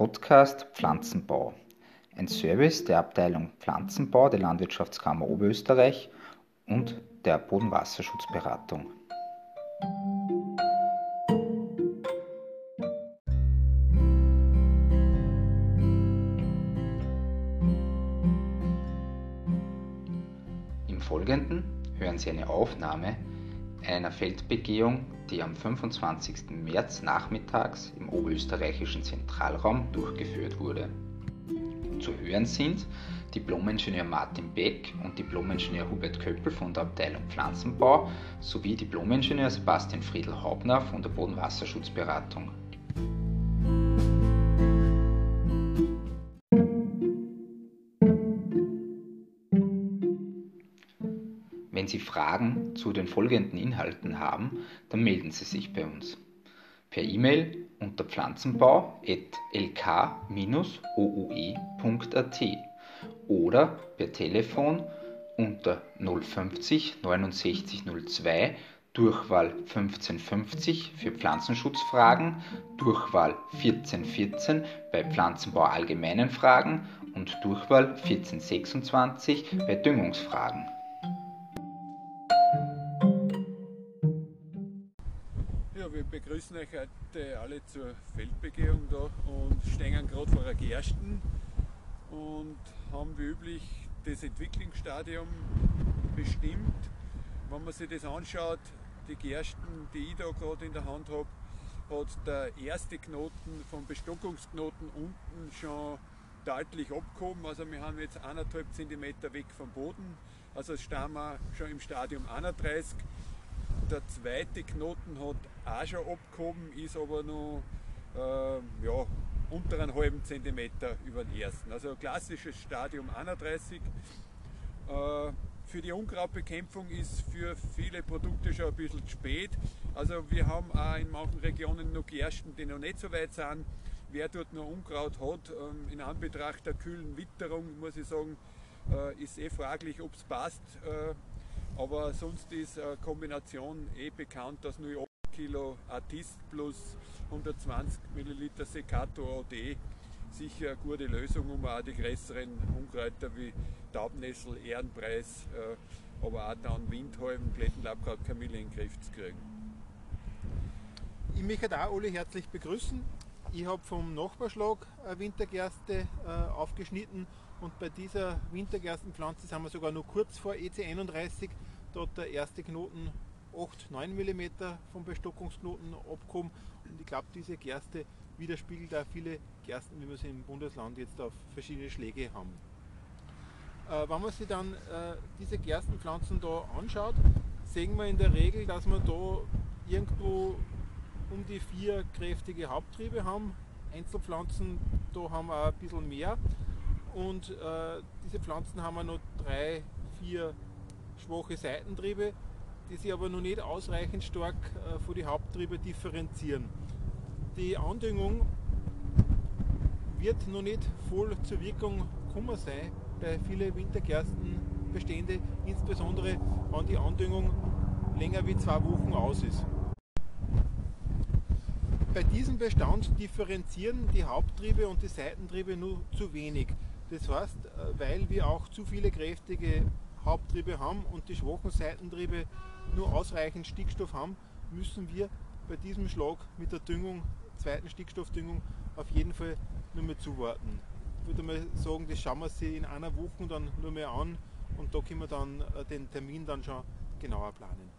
Podcast Pflanzenbau, ein Service der Abteilung Pflanzenbau der Landwirtschaftskammer Oberösterreich und der Bodenwasserschutzberatung. Im Folgenden hören Sie eine Aufnahme einer Feldbegehung, die am 25. März nachmittags im oberösterreichischen Zentralraum durchgeführt wurde. Zu hören sind Diplomingenieur Martin Beck und Diplomingenieur Hubert Köppel von der Abteilung Pflanzenbau sowie Diplomingenieur Sebastian Friedl-Haubner von der Bodenwasserschutzberatung. Fragen zu den folgenden Inhalten haben, dann melden Sie sich bei uns. Per E-Mail unter pflanzenbau.lk-oue.at oder per Telefon unter 050 69 02 Durchwahl 1550 für Pflanzenschutzfragen, Durchwahl 1414 bei Pflanzenbau allgemeinen Fragen und Durchwahl 1426 bei Düngungsfragen. Begrüßen euch heute alle zur Feldbegehung da und stehen gerade vor einer Gersten und haben wie üblich das Entwicklungsstadium bestimmt. Wenn man sich das anschaut, die Gersten, die ich da gerade in der Hand habe, hat der erste Knoten vom Bestockungsknoten unten schon deutlich abgehoben. Also wir haben jetzt eineinhalb Zentimeter weg vom Boden. Also stehen wir schon im Stadium 31 der zweite Knoten hat auch schon abgehoben, ist aber noch äh, ja, unter einem halben Zentimeter über den ersten. Also klassisches Stadium 31. Äh, für die Unkrautbekämpfung ist für viele Produkte schon ein bisschen spät. Also wir haben auch in manchen Regionen noch Gersten, die noch nicht so weit sind. Wer dort noch Unkraut hat, ähm, in Anbetracht der kühlen Witterung, muss ich sagen, äh, ist eh fraglich, ob es passt. Äh, aber sonst ist eine Kombination eh bekannt, dass nur 8 Kilo Artist plus 120 Milliliter Secato AD sicher eine gute Lösung, um auch die größeren Unkräuter wie Taubnessel, Ehrenpreis, äh, aber auch dann Windhalm, Klettenlabkraut, Kamille in den Griff zu kriegen. Ich möchte auch alle herzlich begrüßen. Ich habe vom Nachbarschlag eine Wintergerste äh, aufgeschnitten und bei dieser Wintergerstenpflanze sind wir sogar noch kurz vor EC31 da hat der erste Knoten 8, 9 mm vom Bestockungsknoten abgekommen und ich glaube diese Gerste widerspiegelt auch viele Gersten, wie wir sie im Bundesland jetzt auf verschiedene Schläge haben. Äh, wenn man sich dann äh, diese Gerstenpflanzen da anschaut, sehen wir in der Regel, dass wir da irgendwo um die vier kräftige Haupttriebe haben. Einzelpflanzen, da haben wir auch ein bisschen mehr. Und äh, diese Pflanzen haben noch drei, vier schwache Seitentriebe, die sich aber noch nicht ausreichend stark äh, von den Haupttrieben differenzieren. Die Andüngung wird noch nicht voll zur Wirkung kommen sein bei vielen Wintergerstenbestände, insbesondere wenn die Andüngung länger wie zwei Wochen aus ist. Bei diesem Bestand differenzieren die Haupttriebe und die Seitentriebe nur zu wenig. Das heißt, äh, weil wir auch zu viele kräftige Haupttriebe haben und die schwachen Seitentriebe nur ausreichend Stickstoff haben, müssen wir bei diesem Schlag mit der Düngung, zweiten Stickstoffdüngung, auf jeden Fall nur mehr zuwarten. Ich würde mal sagen, das schauen wir sich in einer Woche dann nur mehr an und da können wir dann äh, den Termin dann schon genauer planen.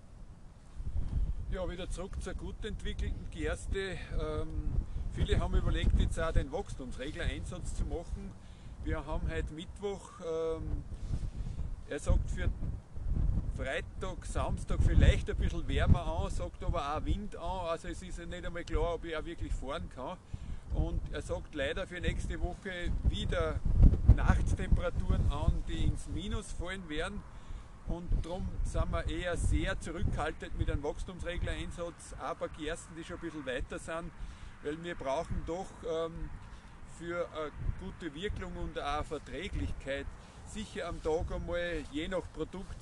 Ja, wieder zurück zur gut entwickelten Gerste. Ähm, viele haben überlegt, jetzt auch den Wachstumsregler-Einsatz zu machen. Wir haben heute Mittwoch. Ähm, er sagt für Freitag, Samstag vielleicht ein bisschen wärmer an, sagt aber auch Wind an. Also es ist nicht einmal klar, ob ich auch wirklich fahren kann. Und er sagt leider für nächste Woche wieder Nachttemperaturen an, die ins Minus fallen werden. Und darum sind wir eher sehr zurückhaltend mit einem Wachstumsregler-Einsatz, aber Gersten, die schon ein bisschen weiter sind, weil wir brauchen doch ähm, für eine gute Wirkung und auch Verträglichkeit sicher am Tag einmal je nach Produkt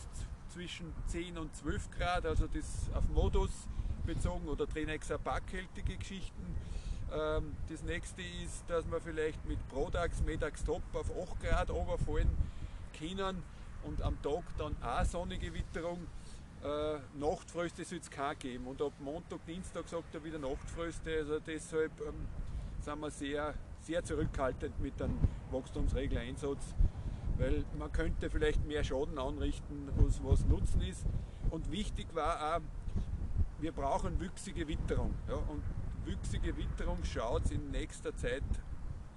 zwischen 10 und 12 Grad, also das auf Modus bezogen oder Trenex Backhältige Geschichten. Ähm, das nächste ist, dass wir vielleicht mit Prodax, Medax Top auf 8 Grad runterfallen können und am Tag dann auch sonnige Witterung. Äh, Nachtfröste soll es kein geben und ab Montag, Dienstag sagt er wieder Nachtfröste. Also deshalb ähm, sind wir sehr, sehr zurückhaltend mit einem Wachstumsregeleinsatz, weil man könnte vielleicht mehr Schaden anrichten, als was Nutzen ist. Und wichtig war auch, wir brauchen wüchsige Witterung. Ja, und wüchsige Witterung schaut in nächster Zeit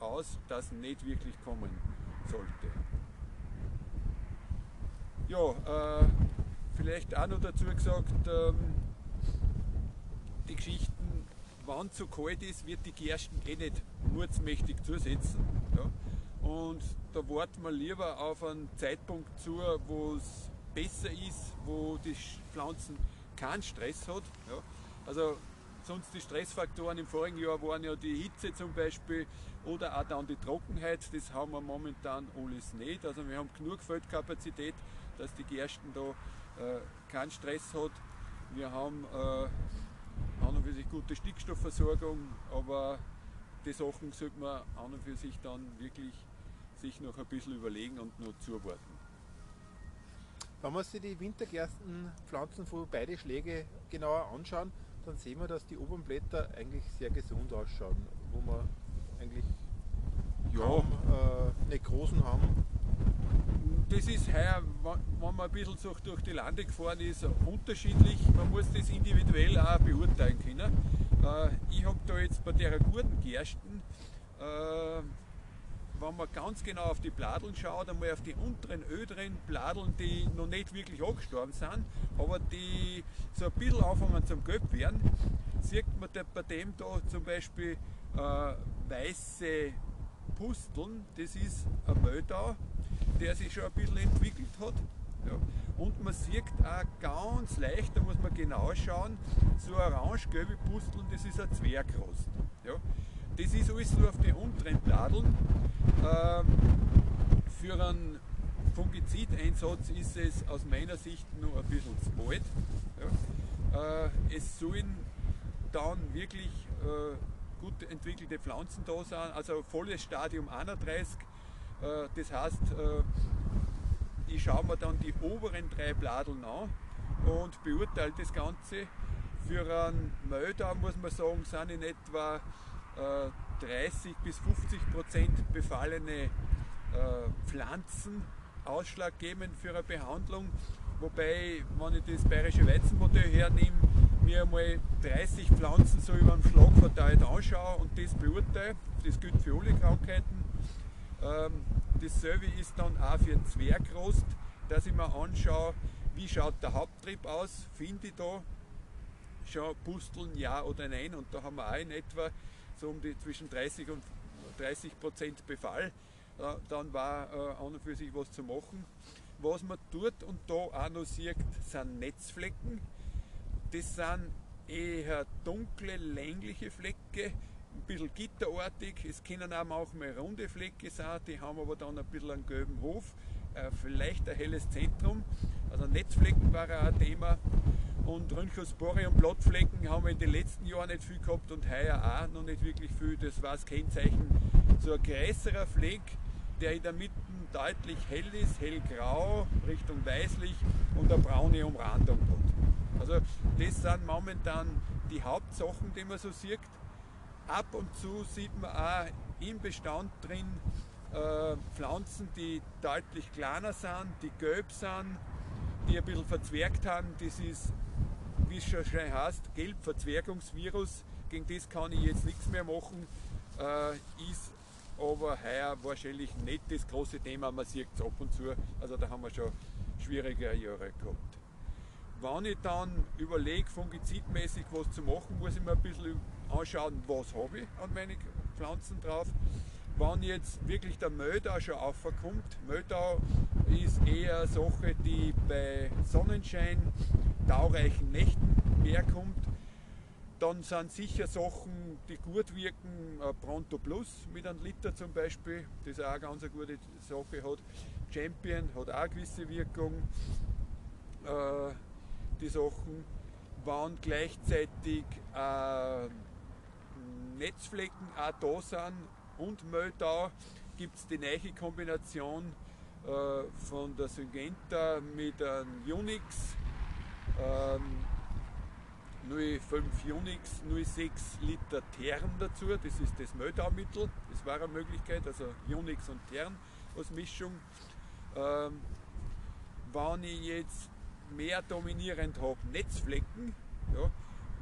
aus, dass nicht wirklich kommen sollte. Ja, äh, vielleicht auch noch dazu gesagt, ähm, die Geschichten, wann zu kalt ist, wird die Gersten eh nicht mutsmächtig zusetzen. Ja? Und da warten wir lieber auf einen Zeitpunkt zu, wo es besser ist, wo die Pflanzen keinen Stress hat. Ja? Also sonst die Stressfaktoren im vorigen Jahr waren ja die Hitze zum Beispiel oder auch dann die Trockenheit. Das haben wir momentan alles nicht. Also wir haben genug Feldkapazität, dass die Gersten da äh, keinen Stress hat. Wir haben äh, an und für sich gute Stickstoffversorgung, aber die Sachen sollte man an und für sich dann wirklich sich noch ein bisschen überlegen und noch zuwarten. Wenn wir sich die Wintergerstenpflanzen von beide Schläge genauer anschauen, dann sehen wir, dass die oberen Blätter eigentlich sehr gesund ausschauen, wo wir eigentlich ja. kaum äh, nicht großen haben das ist heuer, wenn man ein bisschen durch die Lande gefahren ist, unterschiedlich. Man muss das individuell auch beurteilen können. Äh, ich habe da jetzt bei der guten Gersten, äh, wenn man ganz genau auf die Bladeln schaut, einmal auf die unteren öderen Bladeln, die noch nicht wirklich angestorben sind, aber die so ein bisschen anfangen zum Gelb werden, sieht man bei dem da zum Beispiel äh, weiße Pusteln, das ist ein Möldau, der sich schon ein bisschen entwickelt hat. Ja. Und man sieht auch ganz leicht, da muss man genau schauen, so orange-gelbe Pusteln, das ist ein Zwergrost. Ja. Das ist alles nur auf den unteren Bladeln. Ähm, für einen Fungizideinsatz ist es aus meiner Sicht noch ein bisschen zu bald. Ja. Äh, es sollen dann wirklich äh, gut entwickelte Pflanzen da sein, also volles Stadium 31 äh, das heißt, äh, ich schaue mir dann die oberen drei Bladeln an und beurteile das Ganze. Für einen Mölder muss man sagen, sind in etwa 30 äh, bis 50 Prozent befallene Pflanzen ausschlaggebend für eine Behandlung. Wobei, wenn ich das bayerische Weizenmodell hernehme, mir einmal 30 Pflanzen so über den Schlag verteilt anschaue und das beurteile. Das gilt für alle Krankheiten. Ähm, dasselbe ist dann auch für Zwergrost, dass ich mir anschaue, wie schaut der Haupttrieb aus, finde ich da schon Pusteln, ja oder nein. Und da haben wir auch in etwa so um die zwischen 30 und 30 Prozent Befall. Dann war äh, an und für sich was zu machen. Was man dort und da auch noch sieht, sind Netzflecken. Das sind eher dunkle, längliche Flecke, ein bisschen gitterartig. Es können auch manchmal runde Flecke sein, die haben aber dann ein bisschen einen gelben Hof, äh, vielleicht ein helles Zentrum. Also Netzflecken war auch ein Thema. Und Rhynchospore und Blattflecken haben wir in den letzten Jahren nicht viel gehabt und heuer auch noch nicht wirklich viel. Das war das Kennzeichen. So ein größerer Fleck, der in der Mitte deutlich hell ist, hellgrau, Richtung weißlich und eine braune Umrandung hat. Also das sind momentan die Hauptsachen, die man so sieht. Ab und zu sieht man auch im Bestand drin äh, Pflanzen, die deutlich kleiner sind, die gelb sind, die ein bisschen verzwergt haben. Das ist, wie es schon heißt, Gelbverzwergungsvirus. Gegen das kann ich jetzt nichts mehr machen. Äh, ist aber heuer wahrscheinlich nicht das große Thema. Man sieht es ab und zu. Also da haben wir schon schwierigere Jahre gehabt. Wenn ich dann überlege, fungizidmäßig was zu machen, muss ich mir ein bisschen anschauen, was habe ich an meinen Pflanzen drauf. Wenn jetzt wirklich der Möldau schon aufkommt, Möldau ist eher Sache, die bei Sonnenschein, taureichen Nächten mehr kommt. Dann sind sicher Sachen, die gut wirken, Pronto Plus mit einem Liter zum Beispiel, das auch eine ganz gute Sache hat. Champion hat auch eine gewisse Wirkung. Äh, die Sachen, waren gleichzeitig äh, Netzflecken auch da sind und Möldau, gibt es die neue Kombination äh, von der Syngenta mit einem Unix. Ähm, 05 Unix, 06 Liter Tern dazu, das ist das Möldaumittel, das war eine Möglichkeit, also Unix und Tern als Mischung. Ähm, wenn ich jetzt mehr dominierend habe, Netzflecken, ja,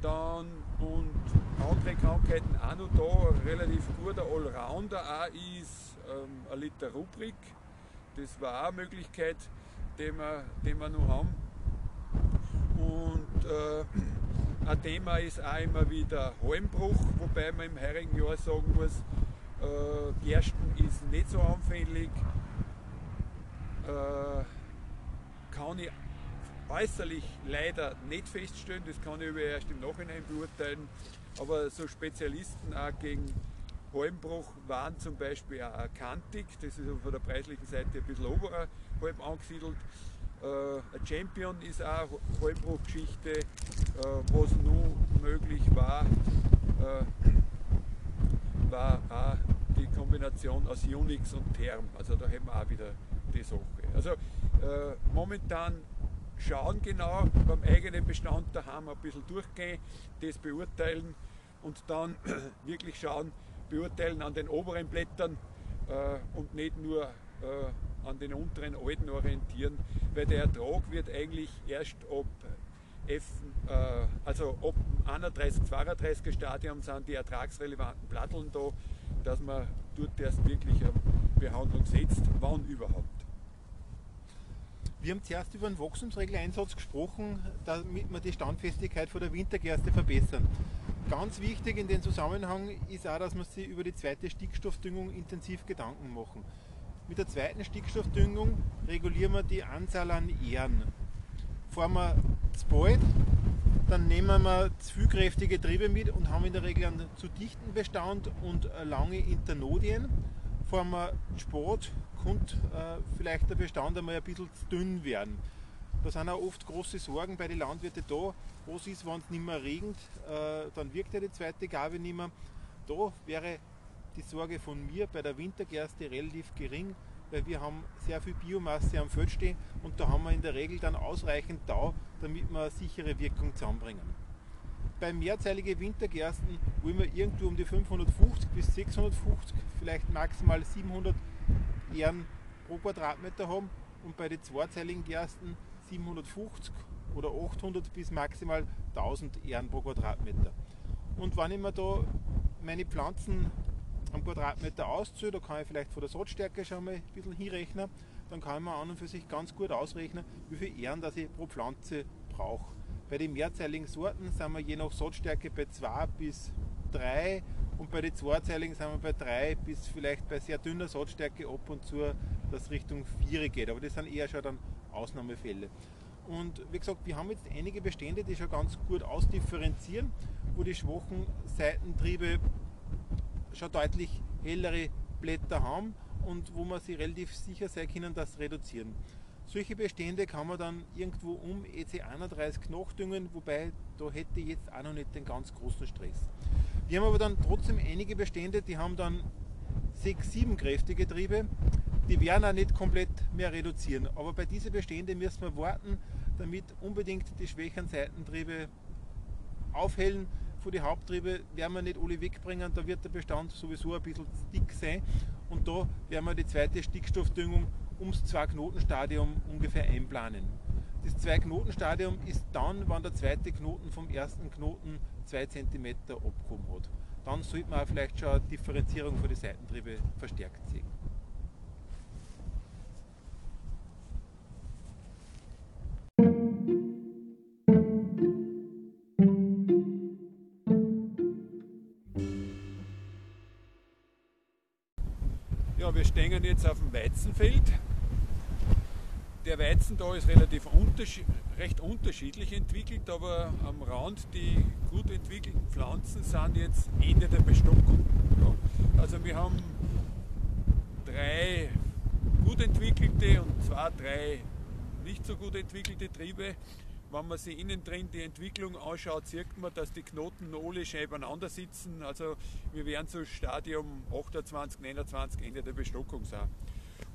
dann und andere Krankheiten auch noch da, relativ guter Allrounder auch ist ähm, ein Liter Rubrik, das war auch eine Möglichkeit, die wir, die wir noch haben. Und äh, ein Thema ist auch immer wieder Halmbruch, wobei man im heurigen Jahr sagen muss, äh, Gersten ist nicht so anfällig. Äh, kann ich äußerlich leider nicht feststellen, das kann ich aber erst im Nachhinein beurteilen. Aber so Spezialisten auch gegen Halmbruch waren zum Beispiel auch kantig, das ist von der preislichen Seite ein bisschen oberhalb angesiedelt. Äh, ein Champion ist auch Halbbruchgeschichte, äh, was nur möglich war, äh, war auch die Kombination aus Unix und Term. Also da haben wir auch wieder die Sache. Also momentan schauen genau beim eigenen Bestand daheim ein bisschen durchgehen, das beurteilen und dann wirklich schauen, beurteilen an den oberen Blättern und nicht nur an den unteren Alten orientieren, weil der Ertrag wird eigentlich erst ab F, äh, also ab 31, 32 Stadium sind die ertragsrelevanten Platteln da, dass man dort erst wirklich eine Behandlung setzt, wann überhaupt. Wir haben zuerst über einen Wachstumsregeleinsatz gesprochen, damit wir die Standfestigkeit von der Wintergerste verbessern. Ganz wichtig in dem Zusammenhang ist auch, dass wir sich über die zweite Stickstoffdüngung intensiv Gedanken machen. Mit der zweiten Stickstoffdüngung regulieren wir die Anzahl an Ähren. Fahren wir zu bald, dann nehmen wir zu viel kräftige Triebe mit und haben in der Regel einen zu dichten Bestand und lange Internodien. Fahren wir zu spät, könnte äh, vielleicht der Bestand einmal ein bisschen zu dünn werden. Da sind auch oft große Sorgen bei den Landwirten da. Was ist, wenn es nicht mehr regnet, äh, dann wirkt ja die zweite Gabe nicht mehr. Da wäre die Sorge von mir bei der Wintergerste relativ gering, weil wir haben sehr viel Biomasse am Feld stehen und da haben wir in der Regel dann ausreichend Tau, damit wir eine sichere Wirkung zusammenbringen. Bei mehrzeiligen Wintergersten wollen wir irgendwo um die 550 bis 650, vielleicht maximal 700 Ähren pro Quadratmeter haben und bei den zweizeiligen Gersten 750 oder 800 bis maximal 1000 Ähren pro Quadratmeter. Und wenn ich mir da meine Pflanzen am Quadratmeter auszähle, da kann ich vielleicht von der Saatstärke schon mal ein bisschen hinrechnen, dann kann man an und für sich ganz gut ausrechnen, wie viel Ähren das ich pro Pflanze brauche. Bei den mehrzeiligen Sorten sind wir je nach Saatstärke bei 2 bis 3 und bei den zweizeiligen sind wir bei 3 bis vielleicht bei sehr dünner Saatstärke ab und zu, dass Richtung 4 geht. Aber das sind eher schon dann Ausnahmefälle. Und wie gesagt, wir haben jetzt einige Bestände, die schon ganz gut ausdifferenzieren, wo die schwachen Seitentriebe schon deutlich hellere Blätter haben und wo man sich relativ sicher sein können, das reduzieren. Solche Bestände kann man dann irgendwo um EC31 nachdüngen, wobei da hätte ich jetzt auch noch nicht den ganz großen Stress. Wir haben aber dann trotzdem einige Bestände, die haben dann 6, 7 kräftige Triebe, die werden auch nicht komplett mehr reduzieren. Aber bei diesen Beständen müssen wir warten, damit unbedingt die schwächeren Seitentriebe aufhellen, von den Haupttrieben werden wir nicht alle wegbringen, da wird der Bestand sowieso ein bisschen dick sein und da werden wir die zweite Stickstoffdüngung ums Zwei-Knoten-Stadium ungefähr einplanen. Das Zwei-Knoten-Stadium ist dann, wenn der zweite Knoten vom ersten Knoten 2 cm abgehoben hat. Dann sollte man auch vielleicht schon eine Differenzierung für die Seitentriebe verstärkt sehen. wir stehen jetzt auf dem Weizenfeld. Der Weizen da ist relativ unterschied recht unterschiedlich entwickelt, aber am Rand die gut entwickelten Pflanzen sind jetzt Ende der Bestockung. Ja. Also wir haben drei gut entwickelte und zwei, drei nicht so gut entwickelte Triebe wenn man sich innen drin die Entwicklung anschaut, sieht man, dass die Knoten alle schön beieinander sitzen. Also wir werden so Stadium 28, 29 Ende der Bestockung sein.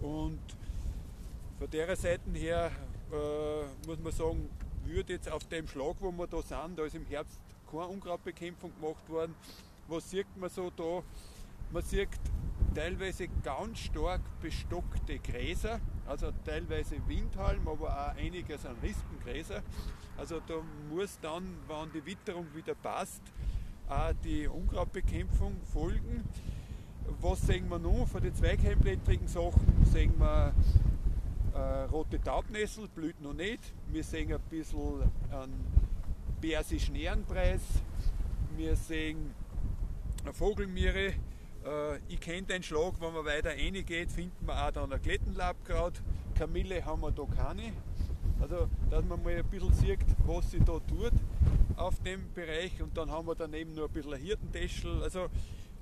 Und von der Seite her äh, muss man sagen, würde jetzt auf dem Schlag, wo wir da sind, da ist im Herbst keine Unkrautbekämpfung gemacht worden. Was sieht man so da? Man sieht teilweise ganz stark bestockte Gräser, also teilweise Windhalm, aber auch einiges an Rispengräser. Also da muss dann, wenn die Witterung wieder passt, auch die Unkrautbekämpfung folgen. Was sehen wir noch von den zweigheimblättrigen Sachen? Sehen wir äh, rote Taubnessel, blüht noch nicht. Wir sehen ein bisschen einen persischen Ehrenpreis. Wir sehen eine Vogelmiere, äh, ich kenne den Schlag, wenn man weiter reingeht, finden wir auch dann ein Klettenlabkraut. Kamille haben wir da keine. Also, dass man mal ein bisschen sieht, was sie da tut auf dem Bereich. Und dann haben wir daneben nur ein bisschen ein Hirtentäschel. Also,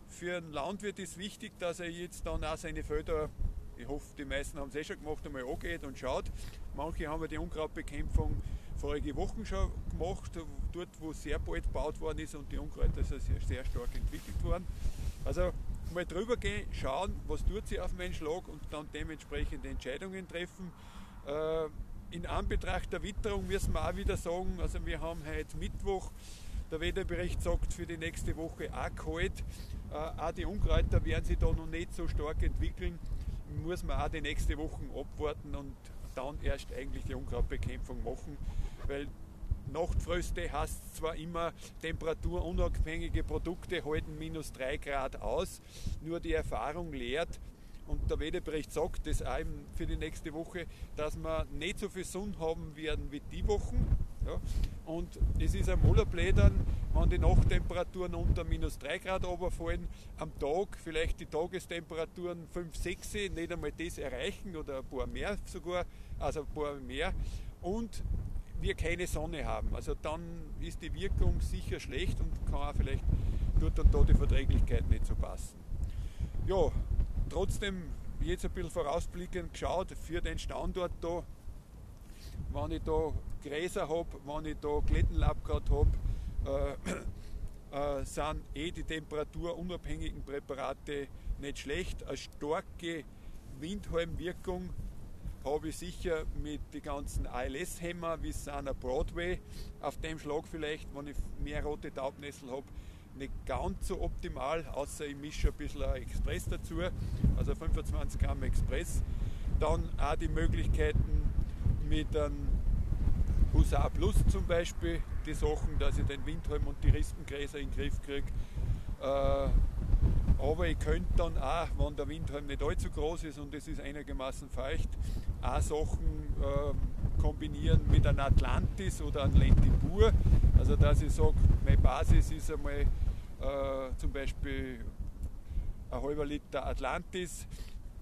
für einen Landwirt ist wichtig, dass er jetzt dann auch seine Felder, ich hoffe, die meisten haben es eh schon gemacht, einmal angeht und schaut. Manche haben die Unkrautbekämpfung vorige Wochen schon gemacht, dort wo sehr bald gebaut worden ist und die Unkräuter sind sehr, sehr stark entwickelt worden. Also mal drüber gehen, schauen, was tut sie auf meinen Schlag und dann dementsprechend Entscheidungen treffen. Äh, in Anbetracht der Witterung müssen wir auch wieder sagen, also wir haben heute Mittwoch, der Wetterbericht sagt für die nächste Woche auch kalt. Äh, auch die Unkräuter werden sich da noch nicht so stark entwickeln. Muss man auch die nächste Woche abwarten und dann erst eigentlich die Unkrautbekämpfung machen, weil Nachtfröste heißt zwar immer, temperaturunabhängige Produkte halten minus 3 Grad aus, nur die Erfahrung lehrt, und der Wetterbericht sagt das auch für die nächste Woche, dass wir nicht so viel Sonne haben werden wie die Wochen. Ja. Und es ist am Mollerblädern, wenn die Nachttemperaturen unter minus 3 Grad runterfallen, am Tag vielleicht die Tagestemperaturen 5, 6, nicht einmal das erreichen oder ein paar mehr sogar, also ein paar mehr. Und wir keine Sonne haben. Also dann ist die Wirkung sicher schlecht und kann auch vielleicht dort und da die Verträglichkeit nicht so passen. Ja, trotzdem jetzt ein bisschen vorausblickend geschaut für den Standort da, wenn ich da Gräser habe, wenn ich da Klettenlabkraut habe, äh, äh, sind eh die temperaturunabhängigen Präparate nicht schlecht. Eine starke Windhalmwirkung habe ich sicher mit den ganzen ALS-Hämmer wie Sana Broadway auf dem Schlag vielleicht, wenn ich mehr rote Taubnessel habe, nicht ganz so optimal, außer ich mische ein bisschen Express dazu, also 25 Gramm Express. Dann auch die Möglichkeiten einem Husar Plus zum Beispiel, die Sachen, dass ich den Windhalm und die Rispengräser in den Griff kriege. Äh, aber ich könnte dann auch, wenn der Windhalm nicht allzu groß ist und es ist einigermaßen feucht, auch Sachen äh, kombinieren mit einem Atlantis oder einem Lentibur. Also dass ich sage, meine Basis ist einmal äh, zum Beispiel ein halber Liter Atlantis,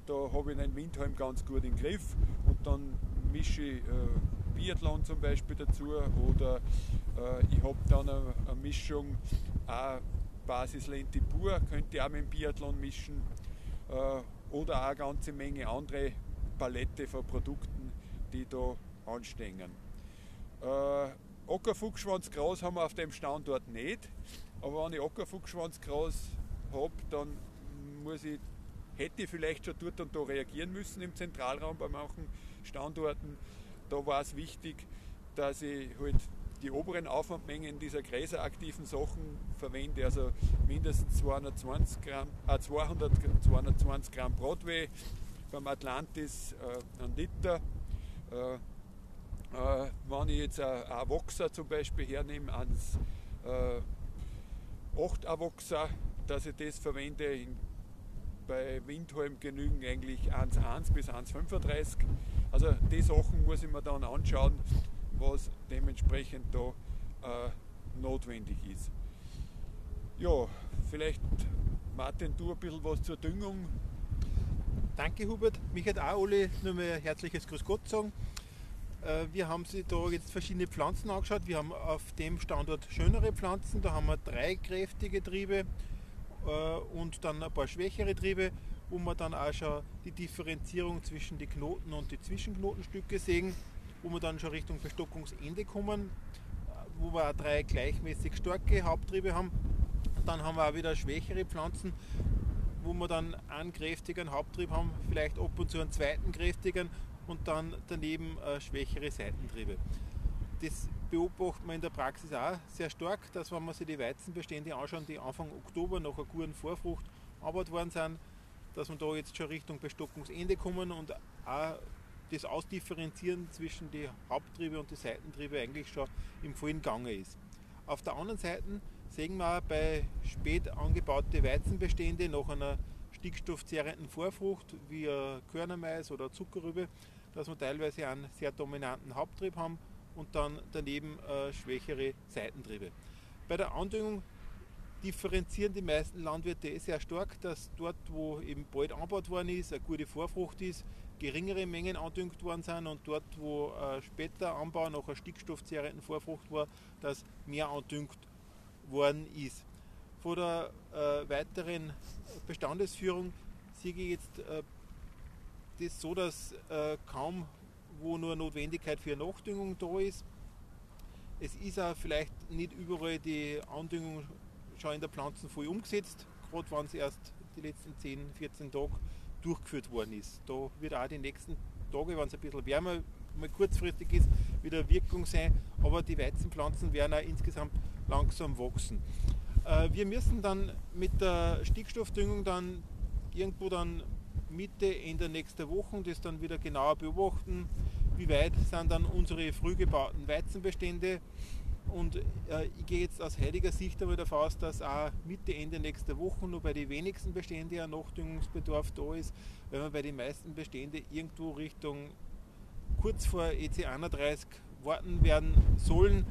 da habe ich einen Windhalm ganz gut im Griff und dann mische ich äh, Biathlon zum Beispiel dazu oder äh, ich habe dann eine, eine Mischung, auch Basis Lentibur, könnte ich auch mit dem Biathlon mischen äh, oder auch eine ganze Menge andere Palette von Produkten, die da anstehen. Äh, Ockerfuchsschwanzgras haben wir auf dem Standort nicht, aber wenn ich Ockerfuchsschwanzgras habe, dann muss ich, hätte ich vielleicht schon dort und da reagieren müssen im Zentralraum bei manchen Standorten. Da war es wichtig, dass ich halt die oberen Aufwandmengen dieser gräseraktiven Sachen verwende, also mindestens 220 Gramm, äh 200, 220 Gramm Broadway, beim Atlantis äh, ein Liter. Äh, äh, wenn ich jetzt ein Avoxa zum Beispiel hernehme, ans äh, 8 Avoxa, dass ich das verwende, in, bei Windhalm genügen eigentlich 1,1 bis 1,35. Also die Sachen muss ich mir dann anschauen, was dementsprechend da äh, notwendig ist. Ja, vielleicht Martin, du ein bisschen was zur Düngung Danke Hubert. Mich hat auch alle nur ein herzliches Grüß Gott sagen. Äh, wir haben sich da jetzt verschiedene Pflanzen angeschaut. Wir haben auf dem Standort schönere Pflanzen. Da haben wir drei kräftige Triebe äh, und dann ein paar schwächere Triebe, wo wir dann auch schon die Differenzierung zwischen den Knoten und die Zwischenknotenstücke sehen. wo wir dann schon Richtung Bestockungsende kommen, wo wir auch drei gleichmäßig starke Haupttriebe haben. Dann haben wir auch wieder schwächere Pflanzen, wo wir dann einen kräftigen Haupttrieb haben, vielleicht ab und zu einen zweiten kräftigen und dann daneben äh, schwächere Seitentriebe. Das beobachten wir in der Praxis auch sehr stark, dass wenn man sich die Weizenbestände anschauen, die Anfang Oktober nach einer guten Vorfrucht arbeitet worden sind, dass wir da jetzt schon Richtung Bestockungsende kommen und auch das Ausdifferenzieren zwischen die Haupttriebe und die Seitentriebe eigentlich schon im vollen Gange ist. Auf der anderen Seite sehen wir auch bei spät angebauten Weizenbestände nach einer stickstoffzehrenden Vorfrucht wie Körnermais oder Zuckerrübe, dass wir teilweise einen sehr dominanten Haupttrieb haben und dann daneben äh, schwächere Seitentriebe. Bei der Andüngung differenzieren die meisten Landwirte sehr stark, dass dort, wo eben bald angebaut worden ist, eine gute Vorfrucht ist, geringere Mengen andüngt worden sind und dort, wo äh, später Anbau nach einer stickstoffzehrenden Vorfrucht war, dass mehr andüngt worden ist. Von der äh, weiteren Bestandesführung sehe ich jetzt äh, das so, dass äh, kaum wo nur Notwendigkeit für Nachdüngung da ist. Es ist auch vielleicht nicht überall die Andüngung schon in der Pflanzen voll umgesetzt, gerade wenn es erst die letzten 10, 14 Tage durchgeführt worden ist. Da wird auch die nächsten Tage, wenn es ein bisschen wärmer mal kurzfristig ist, wieder Wirkung sein, aber die Weizenpflanzen werden auch insgesamt langsam wachsen. Äh, wir müssen dann mit der Stickstoffdüngung dann irgendwo dann Mitte, Ende nächster Woche das dann wieder genauer beobachten, wie weit sind dann unsere früh gebauten Weizenbestände. Und äh, ich gehe jetzt aus heutiger Sicht aber davon aus, dass auch Mitte, Ende nächster Woche nur bei den wenigsten Beständen ein Nachdüngungsbedarf da ist, weil wir bei den meisten Beständen irgendwo Richtung kurz vor EC 31 warten werden sollen.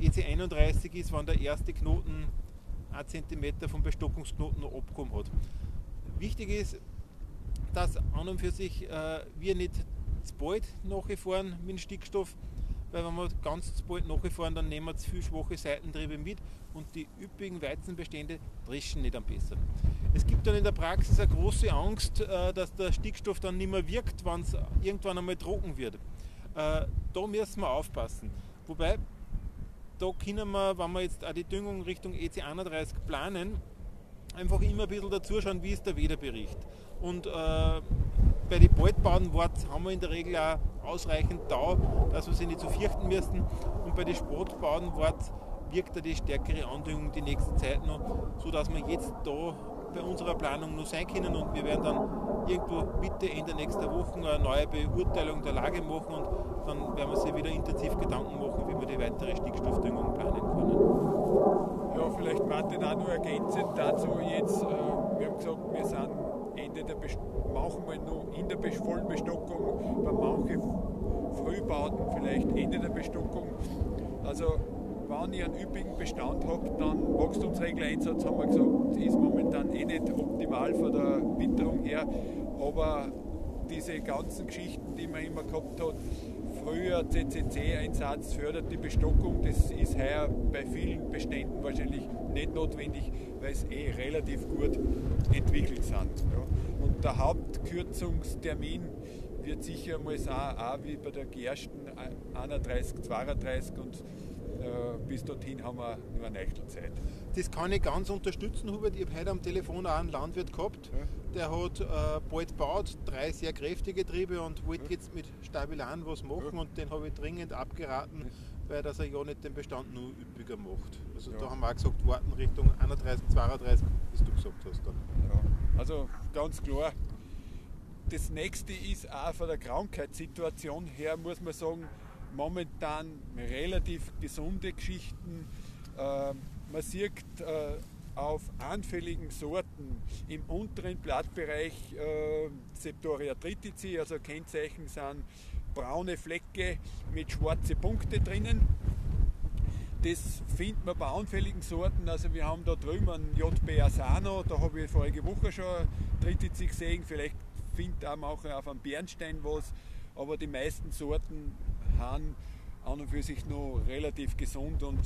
EC 31 ist, wenn der erste Knoten 1 cm vom Bestockungsknoten abgekommen hat. Wichtig ist, dass an und für sich äh, wir nicht zu bald nachfahren mit dem Stickstoff, weil wenn wir ganz bald nachfahren, dann nehmen wir zu viel schwache Seitentriebe mit und die üppigen Weizenbestände dreschen nicht am besten. Es gibt dann in der Praxis eine große Angst, äh, dass der Stickstoff dann nicht mehr wirkt, wenn es irgendwann einmal trocken wird. Äh, da müssen wir aufpassen. Wobei, da können wir, wenn wir jetzt auch die Düngung Richtung EC31 planen, einfach immer ein bisschen dazu schauen, wie ist der Wetterbericht. Und äh, bei den Waldbaden haben wir in der Regel auch ausreichend Tau, dass wir sie nicht so fürchten müssen. Und bei den Sportbaden wirkt die stärkere Andüngung die nächste Zeit noch, sodass wir jetzt da bei unserer Planung noch sein können und wir werden dann irgendwo Mitte, Ende nächster Woche eine neue Beurteilung der Lage machen und dann werden wir sich wieder intensiv Gedanken machen, wie wir die weitere Stickstoffdüngung planen können. Ja, vielleicht Martin auch noch ergänzend dazu jetzt, äh, wir haben gesagt, wir sind Ende der Best manchmal noch in der vollen Bestockung, bei manchen Frühbauten vielleicht Ende der Bestockung. Also wenn ihr einen üppigen Bestand habt, dann Wachstumsregler-Einsatz, haben wir gesagt, ist momentan eh nicht optimal von der Witterung her. Aber diese ganzen Geschichten, die man immer gehabt hat, früher CCC-Einsatz fördert die Bestockung, das ist heuer bei vielen Beständen wahrscheinlich nicht notwendig, weil es eh relativ gut entwickelt sind. Ja. Und der Hauptkürzungstermin wird sicher mal sein, auch wie bei der Gersten 31, 32 und äh, bis dorthin haben wir nur eine Echtelzeit. Das kann ich ganz unterstützen, Hubert. Ich habe heute am Telefon auch einen Landwirt gehabt. Der hat äh, bald gebaut, drei sehr kräftige Triebe und wollte ja. jetzt mit Stabilan was machen ja. und den habe ich dringend abgeraten, weil dass er ja nicht den Bestand nur üppiger macht. Also da haben wir auch gesagt, warten Richtung 31, 32, wie du gesagt hast. Dann. Also ganz klar, das nächste ist auch von der Krankheitssituation her, muss man sagen, momentan relativ gesunde Geschichten. Äh, man sieht äh, auf anfälligen Sorten im unteren Blattbereich äh, Septoria tritici, also Kennzeichen sind braune Flecke mit schwarzen Punkten drinnen. Das findet man bei anfälligen Sorten. Also wir haben da drüben einen JB Asano, da habe ich vorige Woche schon Tritici gesehen. Vielleicht findet man auch auf einem Bernstein was, aber die meisten Sorten haben an und für sich noch relativ gesund und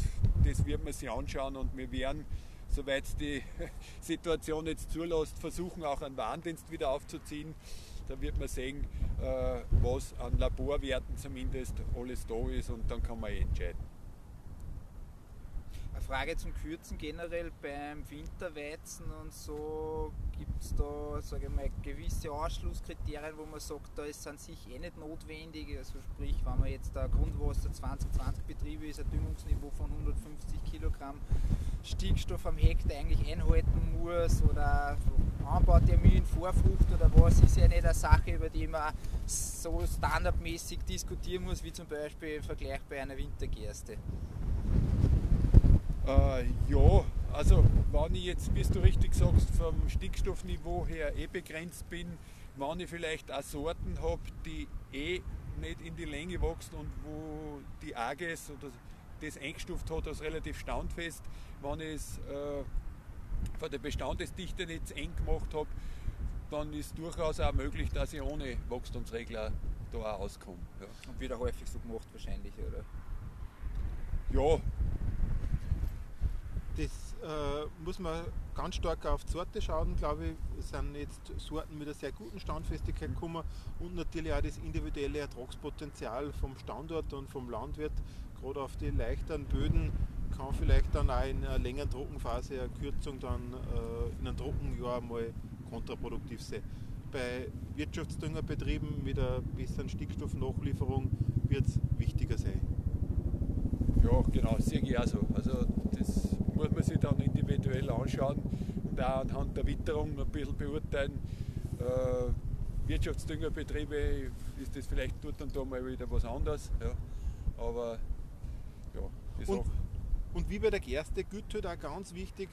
das wird man sich anschauen und wir werden, soweit die Situation jetzt zulässt, versuchen auch einen Warndienst wieder aufzuziehen, Da wird man sehen, äh, was an Laborwerten zumindest alles da ist und dann kann man eh entscheiden. Frage zum Kürzen generell beim Winterweizen und so gibt es da sage ich mal, gewisse Ausschlusskriterien, wo man sagt, da ist an sich eh nicht notwendig. Also sprich, wenn man jetzt der Grundwasser 2020 Betriebe ist, ein Düngungsniveau von 150 Kilogramm Stickstoff am Hektar eigentlich einhalten muss oder Anbautermin, Vorfrucht oder was, ist ja nicht eine Sache, über die man so standardmäßig diskutieren muss, wie zum Beispiel im Vergleich bei einer Wintergerste. Äh, ja, also wenn ich jetzt, wie du richtig sagst, vom Stickstoffniveau her eh begrenzt bin, wenn ich vielleicht auch Sorten habe, die eh nicht in die Länge wachsen und wo die Ages oder das eingestuft hat als relativ standfest, wenn ich es äh, von der Bestandesdichte nicht zu eng gemacht habe, dann ist durchaus auch möglich, dass ich ohne Wachstumsregler da auch auskomme. Ja. Und wieder häufig so gemacht wahrscheinlich, oder? Ja. Das äh, muss man ganz stark auf die Sorte schauen, glaube ich. Es sind jetzt Sorten mit einer sehr guten Standfestigkeit gekommen und natürlich auch das individuelle Ertragspotenzial vom Standort und vom Landwirt, gerade auf die leichteren Böden kann vielleicht dann auch in einer längeren Trockenphase eine Kürzung dann äh, in einem Trockenjahr mal kontraproduktiv sein. Bei Wirtschaftsdüngerbetrieben mit einer besseren Stickstoffnachlieferung wird es wichtiger sein. Ja, genau, sehe ich auch so. Also muss man sich dann individuell anschauen und auch anhand der Witterung ein bisschen beurteilen. Äh, Wirtschaftsdüngerbetriebe ist das vielleicht dort und da mal wieder was anderes. Ja. Aber ja, das und, und wie bei der Gerste gilt halt auch ganz wichtig,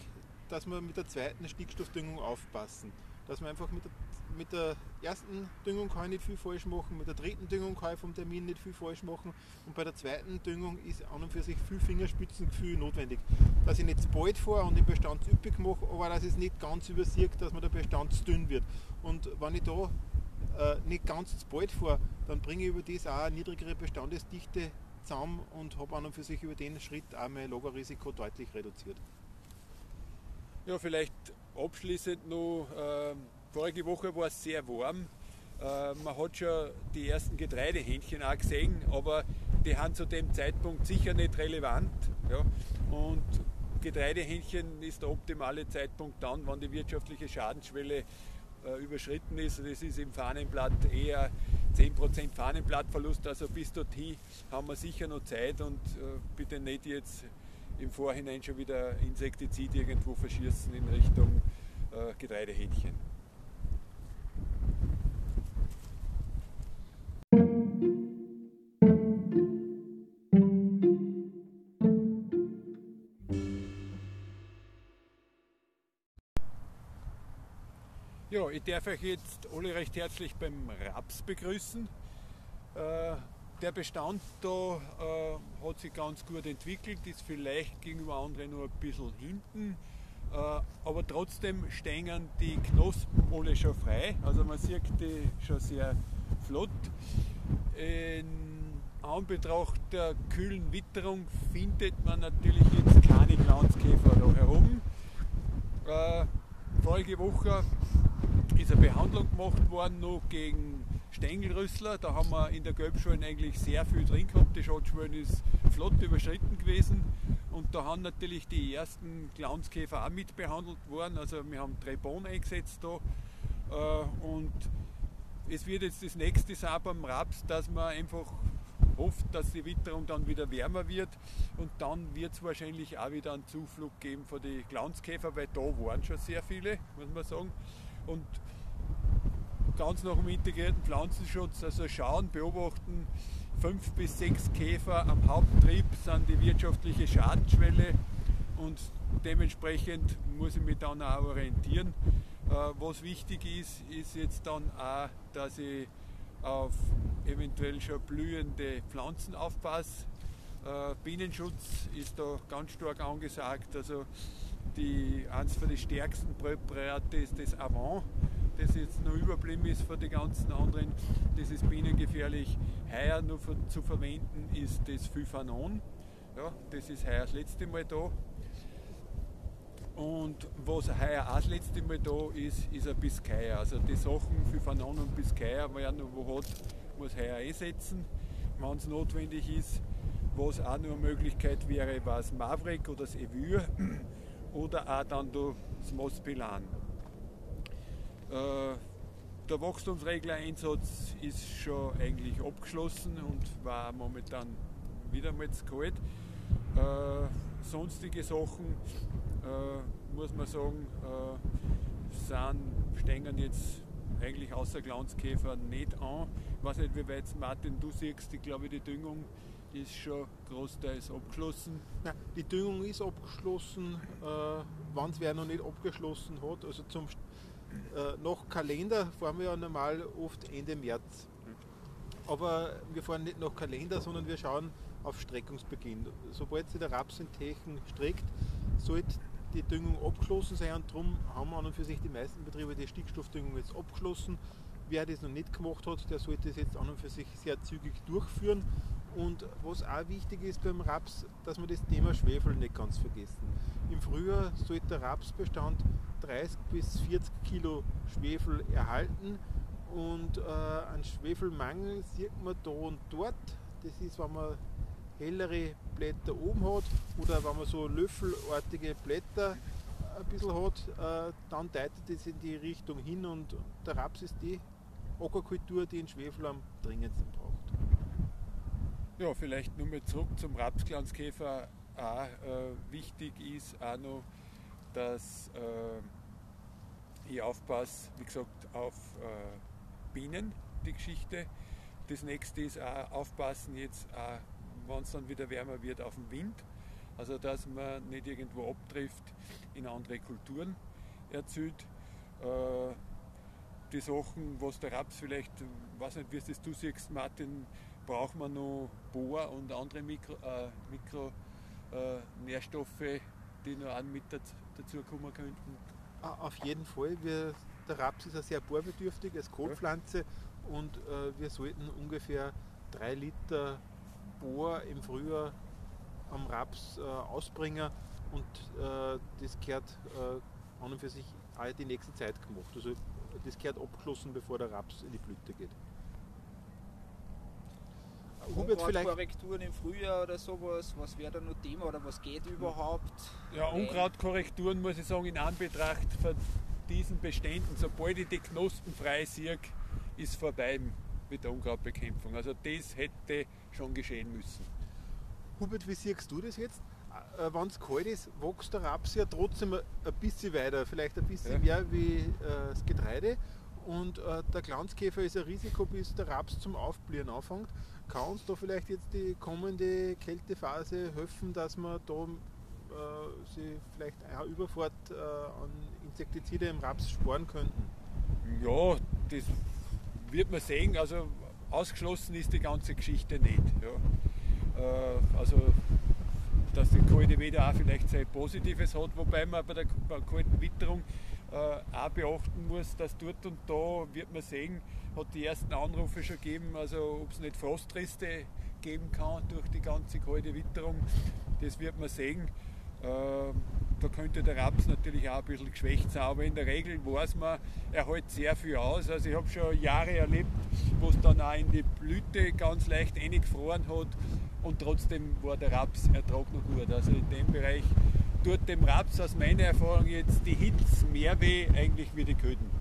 dass wir mit der zweiten Stickstoffdüngung aufpassen. Dass man einfach mit der, mit der ersten Düngung kann ich nicht viel falsch machen, mit der dritten Düngung kann ich vom Termin nicht viel falsch machen und bei der zweiten Düngung ist an und für sich viel Fingerspitzengefühl notwendig. Dass ich nicht zu bald fahre und den Bestand üppig mache, aber dass es nicht ganz übersiegt, dass man der Bestand zu dünn wird. Und wenn ich da äh, nicht ganz zu bald fahre, dann bringe ich über das auch eine niedrigere Bestandesdichte zusammen und habe an und für sich über den Schritt auch mein Lagerrisiko deutlich reduziert. Ja, vielleicht abschließend noch, äh, vorige Woche war es sehr warm. Äh, man hat schon die ersten Getreidehähnchen auch gesehen, aber die haben zu dem Zeitpunkt sicher nicht relevant. Ja. Und Getreidehähnchen ist der optimale Zeitpunkt dann, wenn die wirtschaftliche Schadensschwelle äh, überschritten ist. Das ist im Fahnenblatt eher 10% Fahnenblattverlust, also bis dorthin haben wir sicher noch Zeit und äh, bitte nicht jetzt im Vorhinein schon wieder Insektizid irgendwo verschießen in Richtung äh, Getreidehähnchen. Ich darf euch jetzt alle recht herzlich beim Raps begrüßen. Äh, der Bestand da äh, hat sich ganz gut entwickelt, ist vielleicht gegenüber anderen nur ein bisschen hinten, äh, aber trotzdem stehen die Knospen alle schon frei. Also man sieht die schon sehr flott. In Anbetracht der kühlen Witterung findet man natürlich jetzt keine Glanzkäfer da herum. Äh, vorige Woche Behandlung gemacht worden noch gegen Stängelrüssler. Da haben wir in der Gelbschwellen eigentlich sehr viel drin gehabt. Die Schotschwellen ist flott überschritten gewesen. Und da haben natürlich die ersten Glanzkäfer auch mit behandelt worden. Also wir haben Trebon eingesetzt da. Äh, und es wird jetzt das nächste sein beim Raps, dass man einfach hofft, dass die Witterung dann wieder wärmer wird und dann wird es wahrscheinlich auch wieder einen Zuflug geben von den Glanzkäfer, weil da waren schon sehr viele, muss man sagen. Und ganz nach dem integrierten Pflanzenschutz, also schauen, beobachten, fünf bis sechs Käfer am Haupttrieb sind die wirtschaftliche Schadensschwelle und dementsprechend muss ich mich dann auch orientieren. Äh, was wichtig ist, ist jetzt dann auch, dass ich auf eventuell schon blühende Pflanzen aufpasse. Äh, Bienenschutz ist da ganz stark angesagt. Also die, eines den stärksten Präparate ist das Avant, das jetzt noch überblieben ist von den ganzen anderen. Das ist bienengefährlich. Heuer nur zu verwenden ist das Phyphanon. Ja, das ist heuer das letzte Mal da. Und was heuer auch das letzte Mal da ist, ist ein Biskaya. Also die Sachen für und Biskaya werden wo hat, muss heuer einsetzen, wenn es notwendig ist. Was auch nur eine Möglichkeit wäre, war das Maverick oder das Evure oder auch dann das Mospilan. Äh, der Wachstumsregler-Einsatz ist schon eigentlich abgeschlossen und war momentan wieder mal zu kalt. Äh, sonstige Sachen, äh, muss man sagen, äh, sind, stehen jetzt eigentlich außer Glanzkäfer nicht an. Ich weiß nicht, wie weit Martin du siehst, ich glaube die Düngung ist schon großteils abgeschlossen. Nein, die Düngung ist abgeschlossen, äh, wenn es wer noch nicht abgeschlossen hat. Also zum äh, nach Kalender fahren wir ja normal oft Ende März. Aber wir fahren nicht nach Kalender, sondern wir schauen auf Streckungsbeginn. Sobald sich der Raps in Techen streckt, sollte die Düngung abgeschlossen sein und darum haben an und für sich die meisten Betriebe die Stickstoffdüngung jetzt abgeschlossen. Wer das noch nicht gemacht hat, der sollte es jetzt an und für sich sehr zügig durchführen. Und was auch wichtig ist beim Raps, dass wir das Thema Schwefel nicht ganz vergessen. Im Frühjahr sollte der Rapsbestand 30 bis 40 Kilo Schwefel erhalten und äh, einen Schwefelmangel sieht man da und dort. Das ist, wenn man hellere Blätter oben hat oder wenn man so löffelartige Blätter ein bisschen hat, äh, dann deutet das in die Richtung hin und der Raps ist die Ackerkultur, die den Schwefel am dringendsten braucht. Ja, vielleicht nur mal zurück zum Rapsglanzkäfer. Auch äh, wichtig ist auch noch, dass äh, ich aufpasse, wie gesagt, auf äh, Bienen, die Geschichte. Das nächste ist auch aufpassen jetzt, wenn es dann wieder wärmer wird, auf den Wind. Also dass man nicht irgendwo abtrifft in andere Kulturen erzielt. Äh, die Sachen, was der Raps vielleicht, weiß nicht, wie es das du siehst, Martin, braucht man noch Bohr und andere Mikro, äh, Mikro äh, die noch mit dazu kommen könnten? Auf jeden Fall. Wir, der Raps ist ja sehr bohrbedürftig als Kohlpflanze ja. und äh, wir sollten ungefähr drei Liter Bohr im Frühjahr am Raps äh, ausbringen und äh, das gehört äh, an und für sich auch die nächste Zeit gemacht. Also das gehört abgeschlossen, bevor der Raps in die Blüte geht. Hubert vielleicht Korrekturen im Frühjahr oder sowas, was wäre da noch Thema oder was geht überhaupt? Ja, Unkrautkorrekturen muss ich sagen, in Anbetracht von diesen Beständen, sobald ich die Knospen frei sehe, ist vorbei mit der Unkrautbekämpfung. Also das hätte schon geschehen müssen. Hubert, wie siehst du das jetzt? Äh, Wenn es kalt ist, wächst der Raps ja trotzdem ein bisschen weiter, vielleicht ein bisschen ja. mehr wie äh, das Getreide. Und äh, der Glanzkäfer ist ein Risiko, bis der Raps zum Aufblühen anfängt. Kann uns da vielleicht jetzt die kommende Kältephase helfen, dass wir da äh, sie vielleicht eine Überfahrt äh, an Insektizide im Raps sparen könnten? Ja, das wird man sehen. Also ausgeschlossen ist die ganze Geschichte nicht. Ja. Äh, also dass die kalte Wetter auch vielleicht sein Positives hat, wobei man bei der kalten Witterung äh, auch beachten muss, dass dort und da wird man sehen, hat die ersten Anrufe schon gegeben, also ob es nicht Frostreste geben kann durch die ganze kalte Witterung, das wird man sehen. Äh, da könnte der Raps natürlich auch ein bisschen geschwächt sein, aber in der Regel weiß man, er hält sehr viel aus. Also ich habe schon Jahre erlebt, wo es dann auch in die Blüte ganz leicht eingefroren hat und trotzdem war der Raps ertrag noch gut. Also in dem Bereich tut dem Raps aus meiner Erfahrung jetzt die Hitze mehr weh eigentlich wie die Köden.